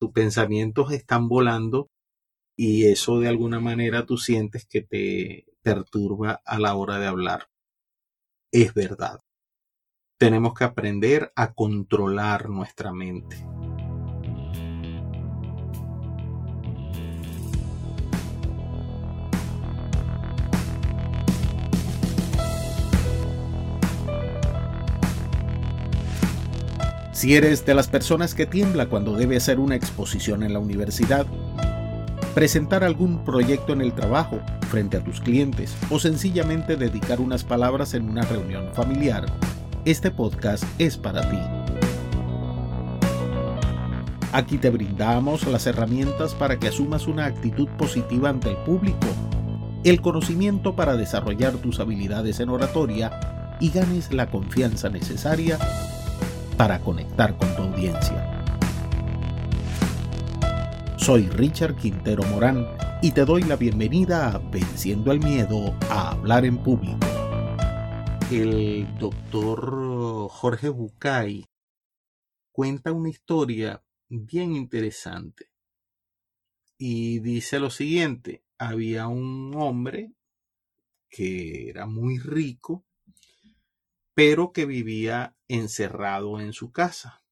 tus pensamientos están volando y eso de alguna manera tú sientes que te perturba a la hora de hablar. Es verdad. Tenemos que aprender a controlar nuestra mente. Si eres de las personas que tiembla cuando debe hacer una exposición en la universidad, presentar algún proyecto en el trabajo frente a tus clientes o sencillamente dedicar unas palabras en una reunión familiar, este podcast es para ti. Aquí te brindamos las herramientas para que asumas una actitud positiva ante el público, el conocimiento para desarrollar tus habilidades en oratoria y ganes la confianza necesaria para conectar con tu audiencia. Soy Richard Quintero Morán y te doy la bienvenida a Venciendo el Miedo a Hablar en Público. El doctor Jorge Bucay cuenta una historia bien interesante y dice lo siguiente, había un hombre que era muy rico pero que vivía encerrado en su casa.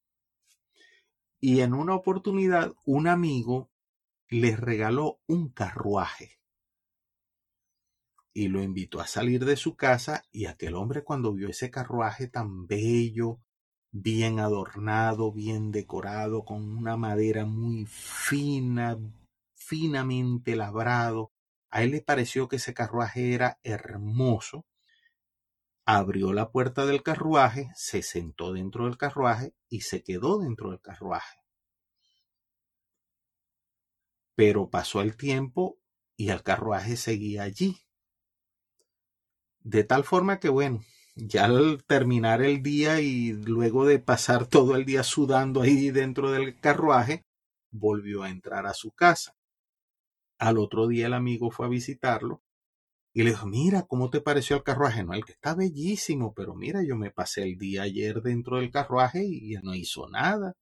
Y en una oportunidad un amigo le regaló un carruaje y lo invitó a salir de su casa y aquel hombre cuando vio ese carruaje tan bello, bien adornado, bien decorado, con una madera muy fina, finamente labrado, a él le pareció que ese carruaje era hermoso abrió la puerta del carruaje, se sentó dentro del carruaje y se quedó dentro del carruaje. Pero pasó el tiempo y el carruaje seguía allí. De tal forma que, bueno, ya al terminar el día y luego de pasar todo el día sudando ahí dentro del carruaje, volvió a entrar a su casa. Al otro día el amigo fue a visitarlo y le dijo, mira, ¿cómo te pareció el carruaje? No, el que está bellísimo, pero mira, yo me pasé el día ayer dentro del carruaje y no hizo nada.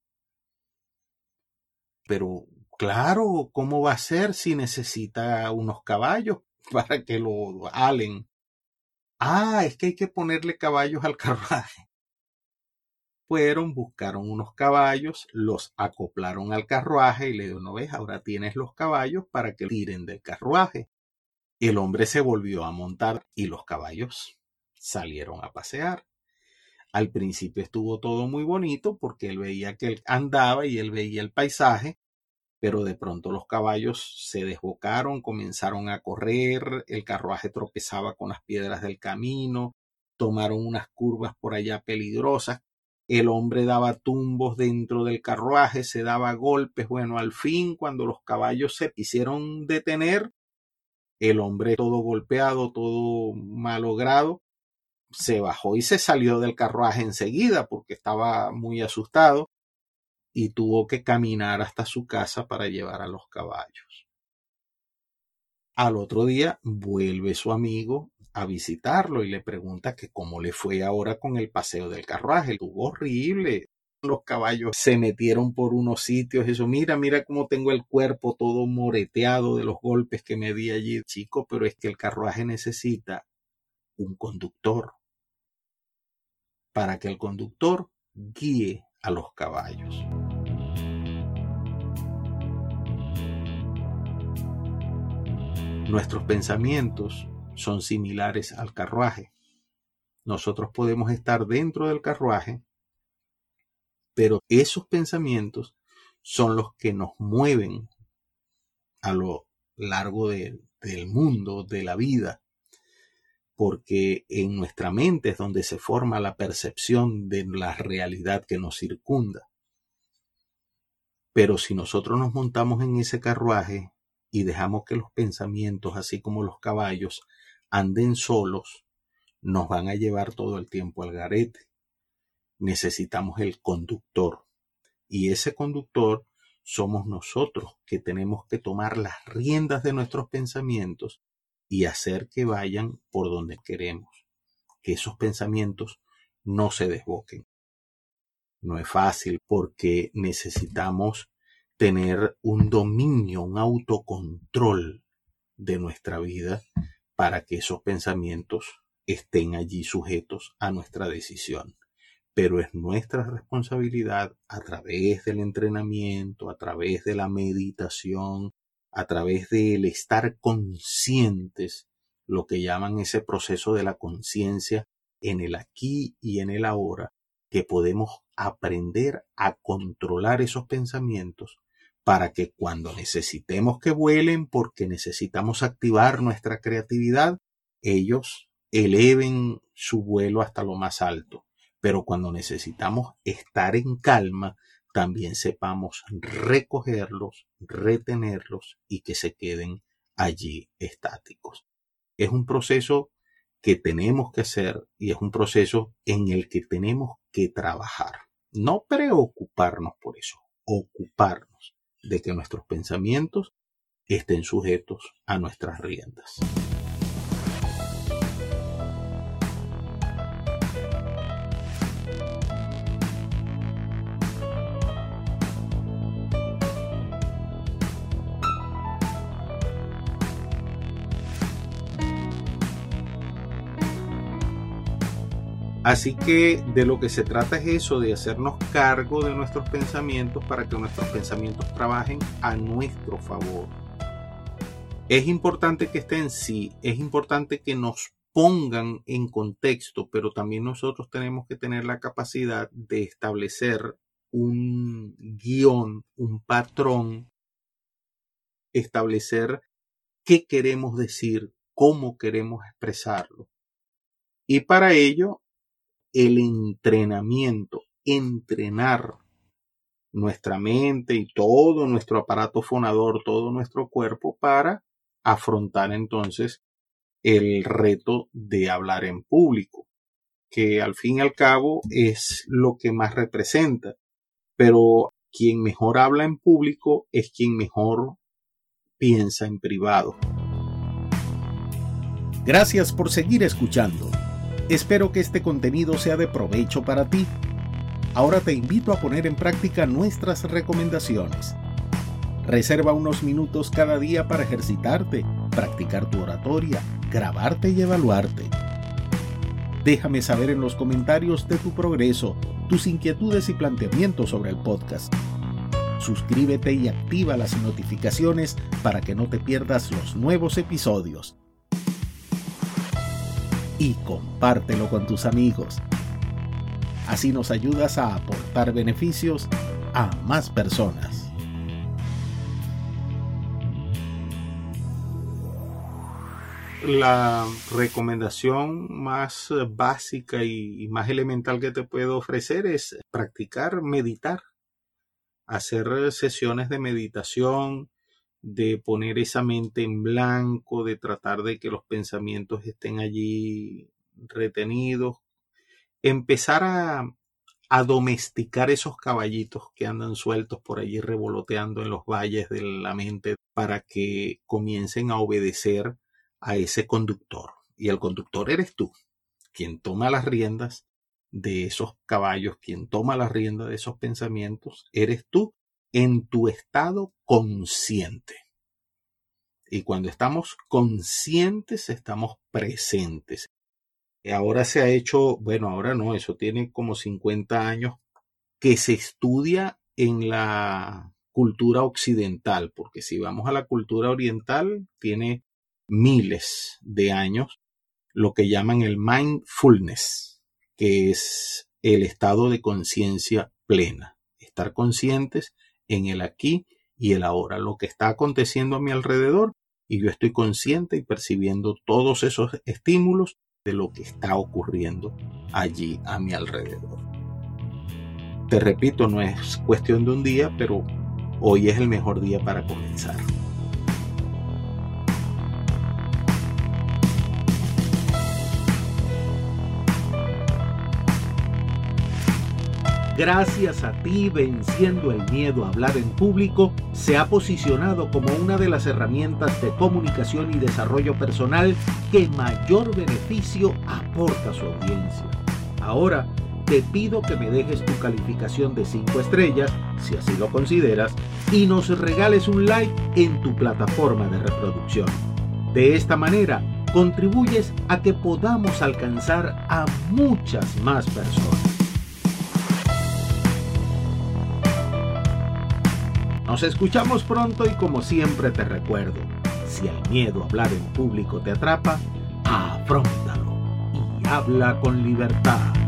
Pero claro, ¿cómo va a ser si necesita unos caballos para que lo halen? Ah, es que hay que ponerle caballos al carruaje. Fueron, buscaron unos caballos, los acoplaron al carruaje y le dijo, no ves, ahora tienes los caballos para que tiren del carruaje. El hombre se volvió a montar y los caballos salieron a pasear. Al principio estuvo todo muy bonito porque él veía que él andaba y él veía el paisaje, pero de pronto los caballos se desbocaron, comenzaron a correr, el carruaje tropezaba con las piedras del camino, tomaron unas curvas por allá peligrosas, el hombre daba tumbos dentro del carruaje, se daba golpes, bueno, al fin cuando los caballos se quisieron detener, el hombre todo golpeado, todo malogrado, se bajó y se salió del carruaje enseguida porque estaba muy asustado y tuvo que caminar hasta su casa para llevar a los caballos. Al otro día vuelve su amigo a visitarlo y le pregunta que cómo le fue ahora con el paseo del carruaje. Estuvo horrible, los caballos se metieron por unos sitios, eso, mira, mira cómo tengo el cuerpo todo moreteado de los golpes que me di allí, chico, pero es que el carruaje necesita un conductor para que el conductor guíe a los caballos. Nuestros pensamientos son similares al carruaje. Nosotros podemos estar dentro del carruaje pero esos pensamientos son los que nos mueven a lo largo del mundo, de la vida, porque en nuestra mente es donde se forma la percepción de la realidad que nos circunda. Pero si nosotros nos montamos en ese carruaje y dejamos que los pensamientos, así como los caballos, anden solos, nos van a llevar todo el tiempo al garete necesitamos el conductor. Y ese conductor somos nosotros que tenemos que tomar las riendas de nuestros pensamientos y hacer que vayan por donde queremos, que esos pensamientos no se desboquen. No es fácil porque necesitamos tener un dominio, un autocontrol de nuestra vida para que esos pensamientos estén allí sujetos a nuestra decisión. Pero es nuestra responsabilidad a través del entrenamiento, a través de la meditación, a través del estar conscientes, lo que llaman ese proceso de la conciencia en el aquí y en el ahora, que podemos aprender a controlar esos pensamientos para que cuando necesitemos que vuelen porque necesitamos activar nuestra creatividad, ellos eleven su vuelo hasta lo más alto. Pero cuando necesitamos estar en calma, también sepamos recogerlos, retenerlos y que se queden allí estáticos. Es un proceso que tenemos que hacer y es un proceso en el que tenemos que trabajar. No preocuparnos por eso, ocuparnos de que nuestros pensamientos estén sujetos a nuestras riendas. Así que de lo que se trata es eso, de hacernos cargo de nuestros pensamientos para que nuestros pensamientos trabajen a nuestro favor. Es importante que estén, sí, es importante que nos pongan en contexto, pero también nosotros tenemos que tener la capacidad de establecer un guion, un patrón, establecer qué queremos decir, cómo queremos expresarlo. Y para ello el entrenamiento, entrenar nuestra mente y todo nuestro aparato fonador, todo nuestro cuerpo para afrontar entonces el reto de hablar en público, que al fin y al cabo es lo que más representa. Pero quien mejor habla en público es quien mejor piensa en privado. Gracias por seguir escuchando. Espero que este contenido sea de provecho para ti. Ahora te invito a poner en práctica nuestras recomendaciones. Reserva unos minutos cada día para ejercitarte, practicar tu oratoria, grabarte y evaluarte. Déjame saber en los comentarios de tu progreso, tus inquietudes y planteamientos sobre el podcast. Suscríbete y activa las notificaciones para que no te pierdas los nuevos episodios y compártelo con tus amigos. Así nos ayudas a aportar beneficios a más personas. La recomendación más básica y más elemental que te puedo ofrecer es practicar meditar, hacer sesiones de meditación, de poner esa mente en blanco, de tratar de que los pensamientos estén allí retenidos, empezar a, domesticar esos caballitos que andan sueltos por allí revoloteando en los valles de la mente para que comiencen a obedecer a ese conductor. Y el conductor eres tú, quien toma las riendas de esos caballos, quien toma las riendas de esos pensamientos, eres tú en tu estado consciente. Y cuando estamos conscientes, estamos presentes. Ahora se ha hecho, bueno, ahora no, eso tiene como 50 años que se estudia en la cultura occidental, porque si vamos a la cultura oriental, tiene miles de años lo que llaman el mindfulness, que es el estado de conciencia plena, estar conscientes en el aquí y el ahora, lo que está aconteciendo a mi alrededor y yo estoy consciente y percibiendo todos esos estímulos de lo que está ocurriendo allí a mi alrededor. Te repito, no es cuestión de un día, pero hoy es el mejor día para comenzar. Gracias a ti venciendo el miedo a hablar en público, se ha posicionado como una de las herramientas de comunicación y desarrollo personal que mayor beneficio aporta a su audiencia. Ahora, te pido que me dejes tu calificación de 5 estrellas, si así lo consideras, y nos regales un like en tu plataforma de reproducción. De esta manera, contribuyes a que podamos alcanzar a muchas más personas. Nos escuchamos pronto y como siempre te recuerdo, si el miedo a hablar en público te atrapa, afrontalo y habla con libertad.